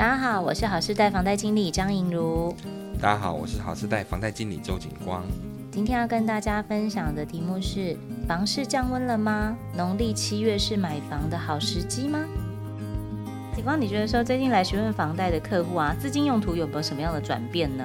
大家好，我是好事贷房贷经理张莹如。大家好，我是好事贷房贷经理周景光。今天要跟大家分享的题目是：房市降温了吗？农历七月是买房的好时机吗？景光，你觉得说最近来询问房贷的客户啊，资金用途有没有什么样的转变呢？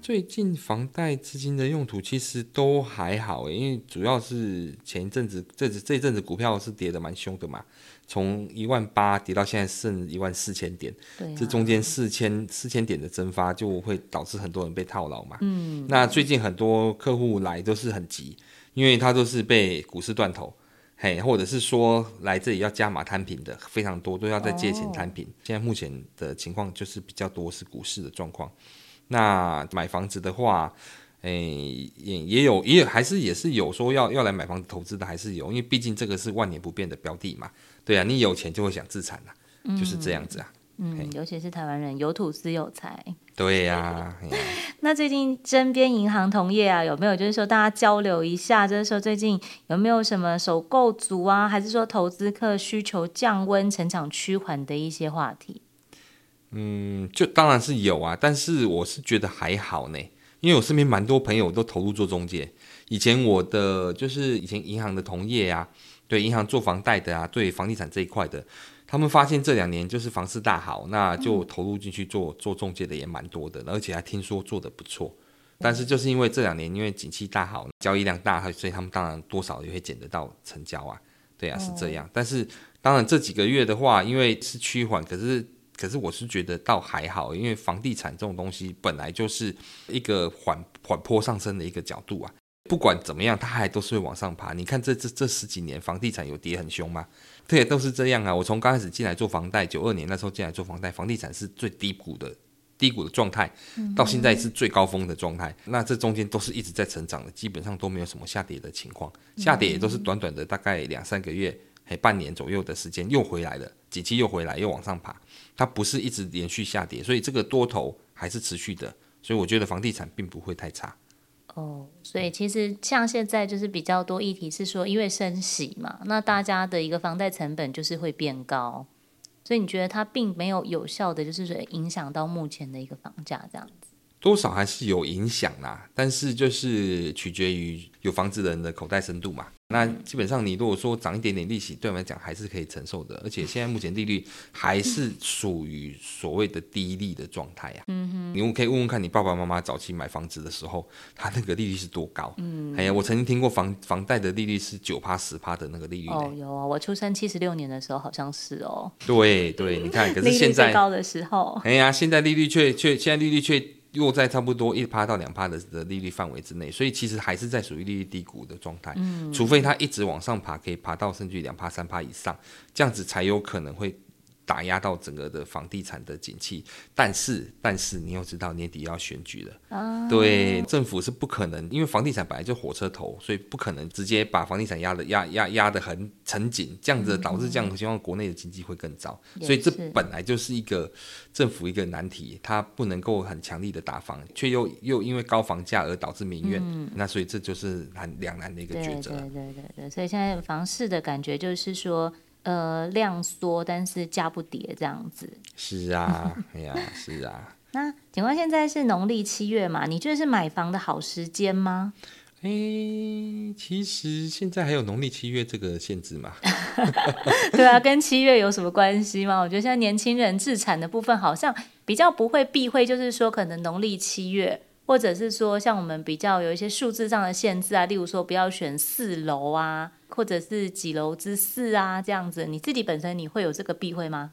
最近房贷资金的用途其实都还好，因为主要是前一阵子这这一阵子股票是跌的蛮凶的嘛。从一万八跌到现在剩一万四千点，对啊，这中间四千四千点的蒸发就会导致很多人被套牢嘛。嗯，那最近很多客户来都是很急，因为他都是被股市断头，嘿，或者是说来这里要加码摊平的非常多，都要再借钱摊平。哦。现在目前的情况就是比较多是股市的状况。那买房子的话，诶、欸，也也有也有还是也是有说要要来买房子投资的，还是有，因为毕竟这个是万年不变的标的嘛。对啊，你有钱就会想自产啊，嗯、就是这样子啊。嗯，尤其是台湾人有土斯有财。对呀、啊。那最近身边银行同业啊，有没有就是说大家交流一下，就是说最近有没有什么首购族啊，还是说投资客需求降温、成长趋缓的一些话题？嗯，就当然是有啊，但是我是觉得还好呢，因为我身边蛮多朋友都投入做中介。以前我的就是以前银行的同业啊。对银行做房贷的啊，对房地产这一块的，他们发现这两年就是房市大好，那就投入进去做做中介的也蛮多的，而且还听说做的不错。但是就是因为这两年因为景气大好，交易量大，所以他们当然多少也会捡得到成交啊。对啊，是这样。但是当然这几个月的话，因为是趋缓，可是可是我是觉得倒还好，因为房地产这种东西本来就是一个缓缓坡上升的一个角度啊。不管怎么样，它还都是会往上爬。你看这这这十几年，房地产有跌很凶吗？对，都是这样啊。我从刚开始进来做房贷，九二年那时候进来做房贷，房地产是最低谷的低谷的状态，到现在是最高峰的状态。那这中间都是一直在成长的，基本上都没有什么下跌的情况。下跌也都是短短的大概两三个月，还半年左右的时间又回来了，景气又回来又往上爬。它不是一直连续下跌，所以这个多头还是持续的。所以我觉得房地产并不会太差。哦，所以其实像现在就是比较多议题是说，因为升息嘛，那大家的一个房贷成本就是会变高，所以你觉得它并没有有效的就是说影响到目前的一个房价这样子。多少还是有影响啦，但是就是取决于有房子的人的口袋深度嘛。那基本上你如果说涨一点点利息，对我们来讲还是可以承受的，而且现在目前利率还是属于所谓的低利的状态呀。嗯哼，你可以问问看你爸爸妈妈早期买房子的时候，他那个利率是多高？嗯，哎呀，我曾经听过房房贷的利率是九趴十趴的那个利率。哦，有啊，我出生七十六年的时候好像是哦。对对，你看，可是现在最高的时候，哎呀，现在利率却却现在利率却。落在差不多一趴到两趴的的利率范围之内，所以其实还是在属于利率低谷的状态。嗯，除非它一直往上爬，可以爬到甚至两趴三趴以上，这样子才有可能会。打压到整个的房地产的景气，但是但是你又知道年底要选举了，啊、对，政府是不可能，因为房地产本来就火车头，所以不可能直接把房地产压的压压压的很沉紧，这样子导致这样，情况国内的经济会更糟，嗯、所以这本来就是一个政府一个难题，它不能够很强力的打房，却又又因为高房价而导致民怨，嗯、那所以这就是很两难的一个抉择。对对对对，所以现在房市的感觉就是说。呃，量缩，但是价不跌，这样子。是啊，哎呀，是啊。那请问现在是农历七月嘛？你觉得是买房的好时间吗？哎、欸，其实现在还有农历七月这个限制嘛？对啊，跟七月有什么关系吗？我觉得现在年轻人自产的部分好像比较不会避讳，就是说可能农历七月。或者是说，像我们比较有一些数字上的限制啊，例如说不要选四楼啊，或者是几楼之四啊，这样子，你自己本身你会有这个避讳吗？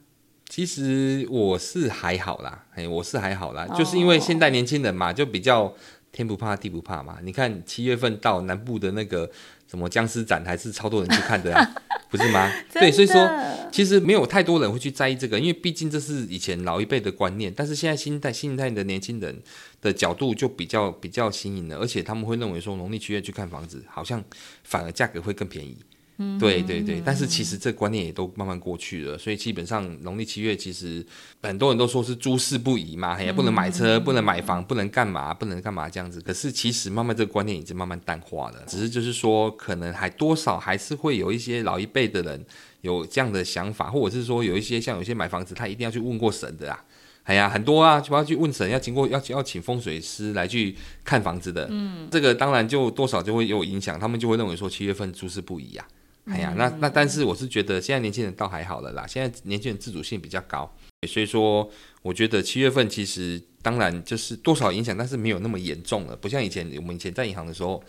其实我是还好啦，哎，我是还好啦，哦、就是因为现代年轻人嘛，就比较天不怕地不怕嘛。你看七月份到南部的那个什么僵尸展，还是超多人去看的啊，不是吗？对，所以说。其实没有太多人会去在意这个，因为毕竟这是以前老一辈的观念，但是现在新一代新一代的年轻人的角度就比较比较新颖了，而且他们会认为说农历七月去看房子，好像反而价格会更便宜。嗯，对对对，但是其实这观念也都慢慢过去了，所以基本上农历七月其实很多人都说是诸事不宜嘛，也不能买车，不能买房，不能干嘛，不能干嘛这样子。可是其实慢慢这个观念已经慢慢淡化了，只是就是说可能还多少还是会有一些老一辈的人有这样的想法，或者是说有一些像有些买房子他一定要去问过神的啊。哎呀，很多啊，就要去问神，要经过要要请风水师来去看房子的。嗯，这个当然就多少就会有影响，他们就会认为说七月份诸事不宜呀。哎呀，那那但是我是觉得现在年轻人倒还好了啦，现在年轻人自主性比较高，所以说我觉得七月份其实当然就是多少影响，但是没有那么严重了，不像以前我们以前在银行的时候，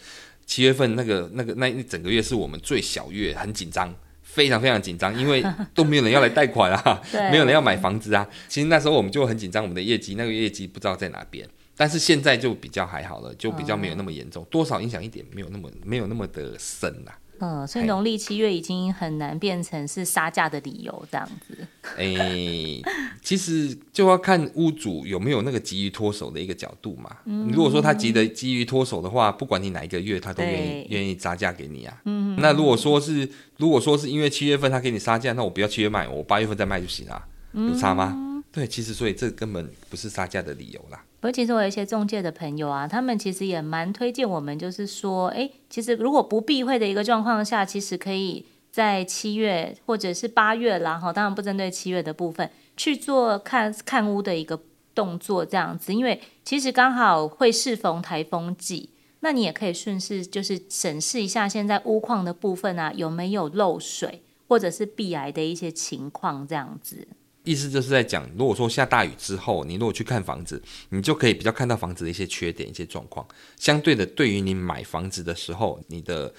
七月份那个那个那一整个月是我们最小月，很紧张。非常非常紧张，因为都没有人要来贷款啊，没有人要买房子啊。其实那时候我们就很紧张，我们的业绩那个业绩不知道在哪边。但是现在就比较还好了，就比较没有那么严重，多少影响一点，没有那么没有那么的深啦。嗯，所以农历七月已经很难变成是杀价的理由这样子。哎、欸，其实就要看屋主有没有那个急于脱手的一个角度嘛。嗯，如果说他急得急于脱手的话，不管你哪一个月，他都愿意愿意杀价给你啊。嗯，那如果说是如果说是因为七月份他给你杀价，那我不要七月卖，我八月份再卖就行了，有差吗？嗯、对，其实所以这根本不是杀价的理由啦。不过，其实我有一些中介的朋友啊，他们其实也蛮推荐我们，就是说，哎，其实如果不避讳的一个状况下，其实可以在七月或者是八月啦，哈，当然不针对七月的部分去做看看屋的一个动作，这样子，因为其实刚好会适逢台风季，那你也可以顺势就是审视一下现在屋况的部分啊，有没有漏水或者是避癌的一些情况，这样子。意思就是在讲，如果说下大雨之后，你如果去看房子，你就可以比较看到房子的一些缺点、一些状况。相对的，对于你买房子的时候，你的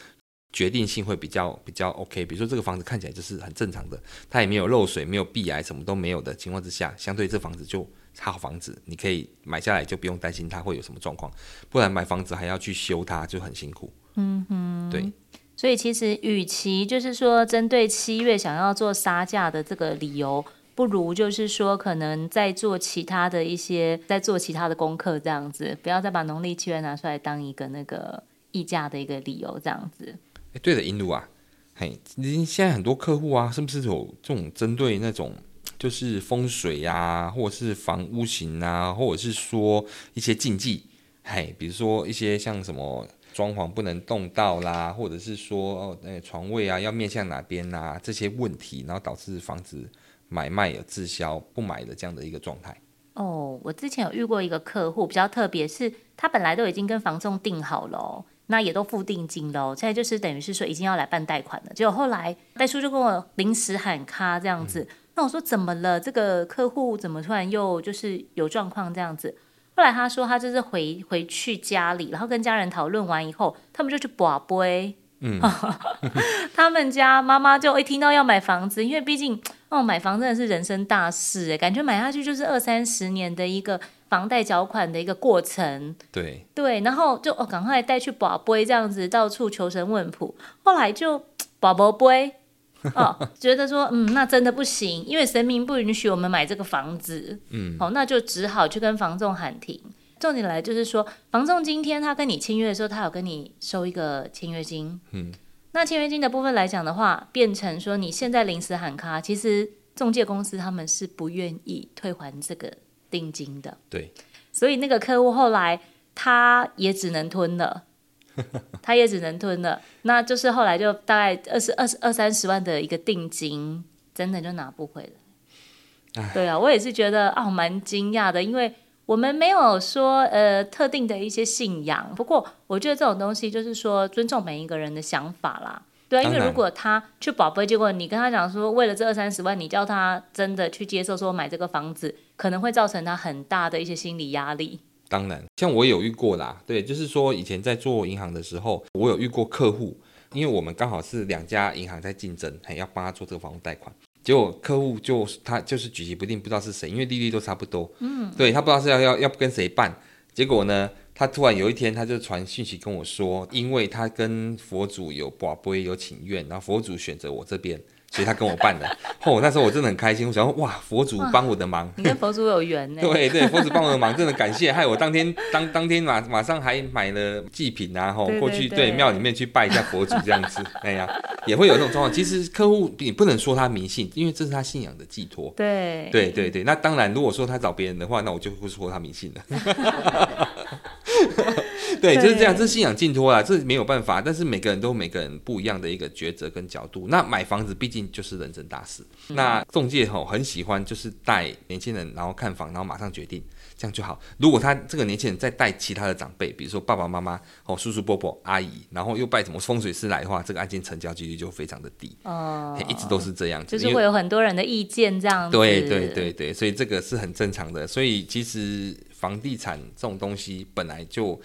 决定性会比较比较 OK。比如说这个房子看起来就是很正常的，它也没有漏水、没有壁癌，什么都没有的情况之下，相对这房子就好房子，你可以买下来就不用担心它会有什么状况。不然买房子还要去修它，就很辛苦。嗯哼，对。所以其实，与其就是说针对七月想要做杀价的这个理由。不如就是说，可能在做其他的一些，在做其他的功课这样子，不要再把农历七月拿出来当一个那个议价的一个理由这样子。哎，对的，银如啊，嘿，你现在很多客户啊，是不是有这种针对那种就是风水啊，或者是房屋型啊，或者是说一些禁忌，嘿，比如说一些像什么装潢不能动到啦，或者是说哦，那床位啊要面向哪边啊，这些问题，然后导致房子。买卖有滞销不买的这样的一个状态哦，我之前有遇过一个客户比较特别，是他本来都已经跟房仲定好了哦，那也都付定金了，现在就是等于是说已经要来办贷款了，结果后来代叔就跟我临时喊卡这样子，嗯、那我说怎么了？这个客户怎么突然又就是有状况这样子？后来他说他就是回回去家里，然后跟家人讨论完以后，他们就去跋杯。嗯，他们家妈妈就一听到要买房子，因为毕竟哦，买房真的是人生大事哎，感觉买下去就是二三十年的一个房贷缴款的一个过程。对对，然后就哦，赶快带去跋杯这样子，到处求神问卜。后来就跋不杯哦，觉得说嗯，那真的不行，因为神明不允许我们买这个房子。嗯，好，那就只好去跟房仲喊停。重点来就是说，房仲今天他跟你签约的时候，他有跟你收一个签约金。嗯，那签约金的部分来讲的话，变成说你现在临时喊卡，其实中介公司他们是不愿意退还这个定金的。对，所以那个客户后来他也只能吞了，他也只能吞了。那就是后来就大概二十二十二三十万的一个定金，真的就拿不回来。对啊，我也是觉得啊，蛮惊讶的，因为。我们没有说呃特定的一些信仰，不过我觉得这种东西就是说尊重每一个人的想法啦。对，因为如果他去宝贝，结果你跟他讲说为了这二三十万，你叫他真的去接受说买这个房子，可能会造成他很大的一些心理压力。当然，像我有遇过啦，对，就是说以前在做银行的时候，我有遇过客户，因为我们刚好是两家银行在竞争，还要帮他做这个房屋贷款。结果客户就他就是举棋不定，不知道是谁，因为利率都差不多。嗯，对，他不知道是要要要跟谁办。结果呢，他突然有一天他就传讯息跟我说，因为他跟佛祖有跋杯有请愿，然后佛祖选择我这边，所以他跟我办的。哦，那时候我真的很开心，我想说哇，佛祖帮我的忙，你跟佛祖有缘呢。对对，佛祖帮我的忙，真的感谢，害我当天当当天马马上还买了祭品啊，吼，过去对庙里面去拜一下佛祖这样子。哎呀，也会有这种状况。其实客户你不能说他迷信，因为这是他信仰的寄托。对对对对，那当然，如果说他找别人的话，那我就会说他迷信了。对，就是这样，这是信仰寄托啦，这没有办法。但是每个人都有每个人不一样的一个抉择跟角度。那买房子毕竟就是人生大事。嗯、那中介吼很喜欢，就是带年轻人，然后看房，然后马上决定，这样就好。如果他这个年轻人再带其他的长辈，比如说爸爸妈妈、哦叔叔伯伯、阿姨，然后又拜什么风水师来的话，这个案件成交几率就非常的低。哦，一直都是这样子，就是会有很多人的意见这样子。对对对对，所以这个是很正常的。所以其实房地产这种东西本来就。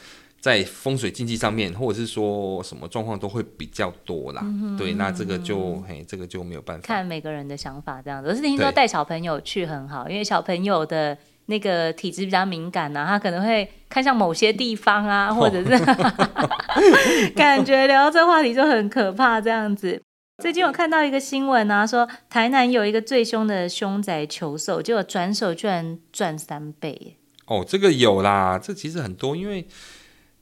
在风水经济上面，或者是说什么状况都会比较多啦。嗯、对，那这个就嘿，这个就没有办法。看每个人的想法这样子。我是听说带小朋友去很好，因为小朋友的那个体质比较敏感啊，他可能会看向某些地方啊，或者是、哦、感觉聊到这话题就很可怕这样子。最近我看到一个新闻啊，说台南有一个最凶的凶宅求售，结果转手居然赚三倍。哦，这个有啦，这其实很多，因为。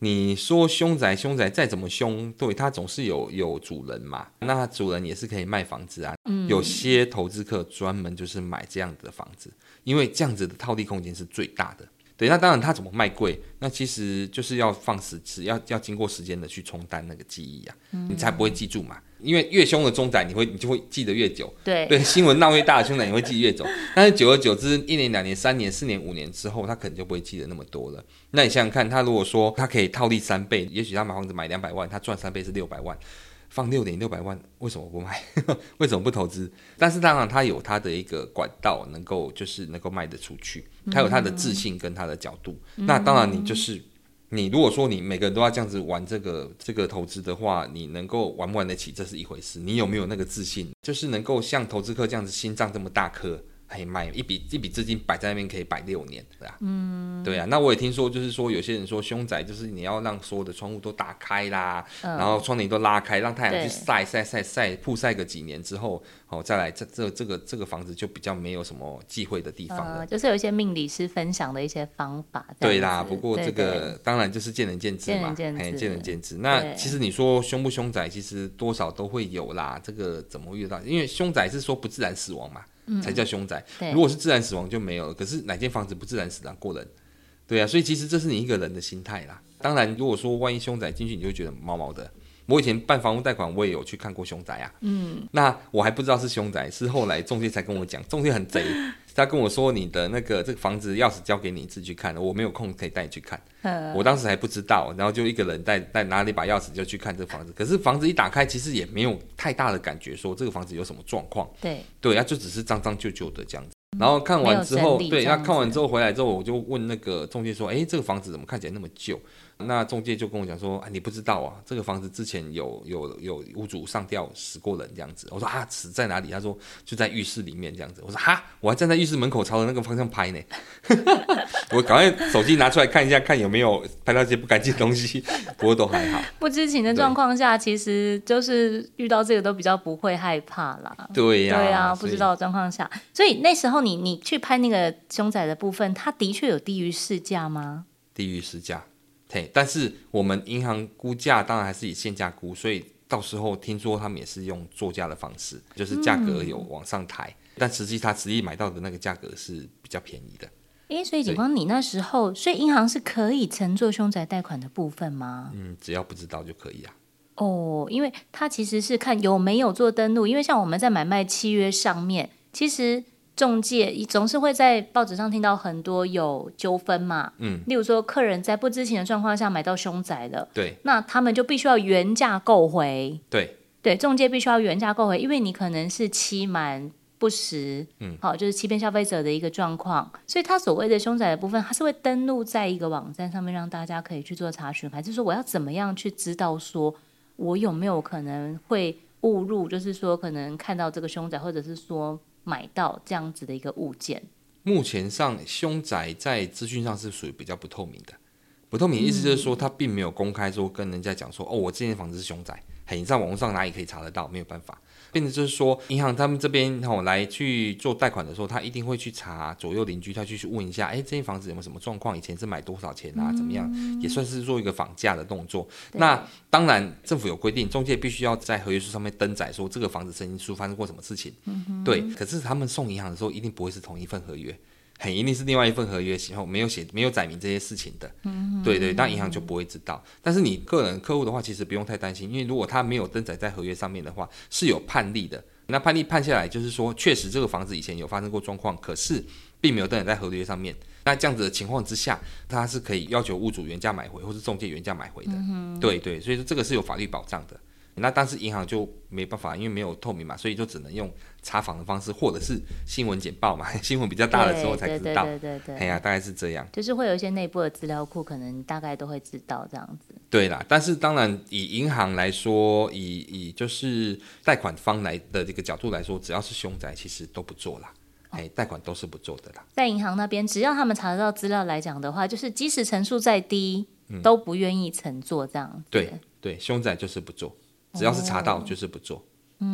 你说凶宅，凶宅再怎么凶，对，它总是有有主人嘛。那主人也是可以卖房子啊。嗯，有些投资客专门就是买这样子的房子，因为这样子的套利空间是最大的。对，那当然他怎么卖贵，那其实就是要放时，要要经过时间的去冲淡那个记忆啊，嗯、你才不会记住嘛。因为越凶的中仔，你会你就会记得越久。对对，新闻闹越大的凶宅，你会记得越久。但是久而久之，一年、两年、三年、四年、五年之后，他可能就不会记得那么多了。那你想想看，他如果说他可以套利三倍，也许他买房子买两百万，他赚三倍是六百万，放六点六百万，为什么不卖？为什么不投资？但是当然，他有他的一个管道，能够就是能够卖得出去，他有他的自信跟他的角度。嗯、那当然，你就是。你如果说你每个人都要这样子玩这个这个投资的话，你能够玩不玩得起，这是一回事。你有没有那个自信，就是能够像投资客这样子心脏这么大颗？可以卖一笔一笔资金摆在那边可以摆六年，对啊，嗯，对啊。那我也听说，就是说有些人说凶宅就是你要让所有的窗户都打开啦，嗯、然后窗帘都拉开，让太阳去晒晒晒晒曝晒个几年之后，哦再来这这这个这个房子就比较没有什么忌讳的地方了、嗯。就是有一些命理师分享的一些方法。对啦，不过这个当然就是见仁见智嘛，见仁见智。见仁见智。那其实你说凶不凶宅，其实多少都会有啦。这个怎么遇到？因为凶宅是说不自然死亡嘛。才叫凶宅。嗯、如果是自然死亡就没有了。可是哪间房子不自然死亡过人？对啊，所以其实这是你一个人的心态啦。当然，如果说万一凶宅进去，你就会觉得毛毛的。我以前办房屋贷款，我也有去看过凶宅啊。嗯，那我还不知道是凶宅，是后来中介才跟我讲，中介很贼。他跟我说：“你的那个这个房子钥匙交给你自己去看，我没有空可以带你去看。呵”我当时还不知道，然后就一个人带带拿了一把钥匙就去看这个房子。可是房子一打开，其实也没有太大的感觉，说这个房子有什么状况。对对，那就只是脏脏旧旧的这样子。然后看完之后，对，那看完之后回来之后，我就问那个中介说：“哎，这个房子怎么看起来那么旧？”那中介就跟我讲说：“啊，你不知道啊，这个房子之前有有有屋主上吊死过人这样子。”我说：“啊，死在哪里？”他说：“就在浴室里面这样子。”我说：“哈，我还站在浴室门口朝着那个方向拍呢。”我赶快手机拿出来看一下，看有没有拍到一些不干净的东西。不过都还好。不知情的状况下，其实就是遇到这个都比较不会害怕啦。对呀、啊，对啊，不知道的状况下，所以那时候你你去拍那个凶宅的部分，它的确有低于市价吗？低于市价。对，但是我们银行估价当然还是以现价估，所以到时候听说他们也是用作价的方式，就是价格有往上抬，嗯、但实际他实际买到的那个价格是比较便宜的。诶，所以警方，你那时候，所以银行是可以乘坐凶宅贷款的部分吗？嗯，只要不知道就可以啊。哦，因为他其实是看有没有做登录，因为像我们在买卖契约上面，其实。仲介总是会在报纸上听到很多有纠纷嘛，嗯，例如说客人在不知情的状况下买到凶宅的，对，那他们就必须要原价购回，对，对，中介必须要原价购回，因为你可能是欺瞒不实，嗯，好，就是欺骗消费者的一个状况，所以他所谓的凶宅的部分，他是会登录在一个网站上面，让大家可以去做查询，还是说我要怎么样去知道说我有没有可能会误入，就是说可能看到这个凶宅，或者是说。买到这样子的一个物件，目前上凶宅在资讯上是属于比较不透明的。不透明意思就是说，他并没有公开说跟人家讲说，哦，我这间房子是凶宅，嘿，你在网络上哪里可以查得到？没有办法。变成就是说，银行他们这边吼来去做贷款的时候，他一定会去查左右邻居，他去去问一下，哎，这间房子有没有什么状况？以前是买多少钱啊？怎么样？也算是做一个房价的动作。那当然，政府有规定，中介必须要在合约书上面登载说这个房子曾经出发生过什么事情。对，可是他们送银行的时候，一定不会是同一份合约。很一定是另外一份合约，然后没有写、没有载明这些事情的，嗯、对对，那银行就不会知道。但是你个人客户的话，其实不用太担心，因为如果他没有登载在合约上面的话，是有判例的。那判例判下来，就是说确实这个房子以前有发生过状况，可是并没有登载在合约上面。那这样子的情况之下，他是可以要求屋主原价买回，或是中介原价买回的。嗯、对对，所以说这个是有法律保障的。那当时银行就没办法，因为没有透明嘛，所以就只能用查访的方式，或者是新闻简报嘛，新闻比较大的时候才知道。对对对对，哎呀，大概是这样。就是会有一些内部的资料库，可能大概都会知道这样子。对啦，但是当然以银行来说，以以就是贷款方来的这个角度来说，只要是凶宅，其实都不做啦。哎，贷款都是不做的啦。在银行那边，只要他们查得到资料来讲的话，就是即使成数再低，嗯、都不愿意乘坐这样子。对对，凶宅就是不做。只要是查到就是不做，哦、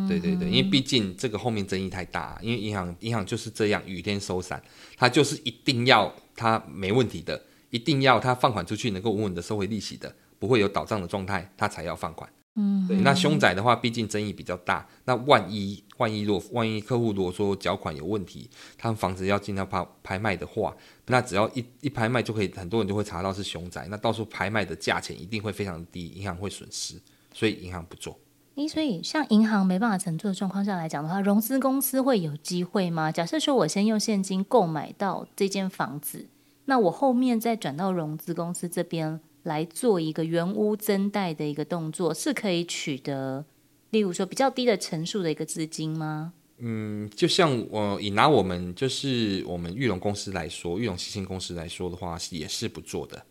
对对对，因为毕竟这个后面争议太大，因为银行银行就是这样雨天收伞，他就是一定要他没问题的，一定要他放款出去能够稳稳的收回利息的，不会有倒账的状态，他才要放款。嗯，对。那凶宅的话，毕竟争议比较大，那万一万一如果万一客户如果说缴款有问题，他们房子要进到拍拍卖的话，那只要一一拍卖就可以，很多人就会查到是凶宅，那到时候拍卖的价钱一定会非常低，银行会损失。所以银行不做。诶，所以像银行没办法承做的状况下来讲的话，融资公司会有机会吗？假设说我先用现金购买到这间房子，那我后面再转到融资公司这边来做一个原屋增贷的一个动作，是可以取得，例如说比较低的成数的一个资金吗？嗯，就像我以拿我们就是我们玉龙公司来说，玉龙新兴公司来说的话，也是不做的。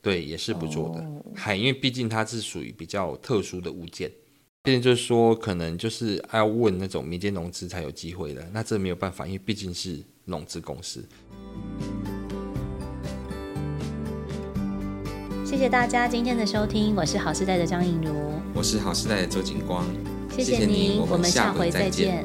对，也是不做的，还、oh. 因为毕竟它是属于比较特殊的物件，毕竟就是说，可能就是要问那种民间融资才有机会的，那这没有办法，因为毕竟是融资公司。谢谢大家今天的收听，我是好时代的张颖如，我是好时代的周景光，谢谢您，我们下回再见。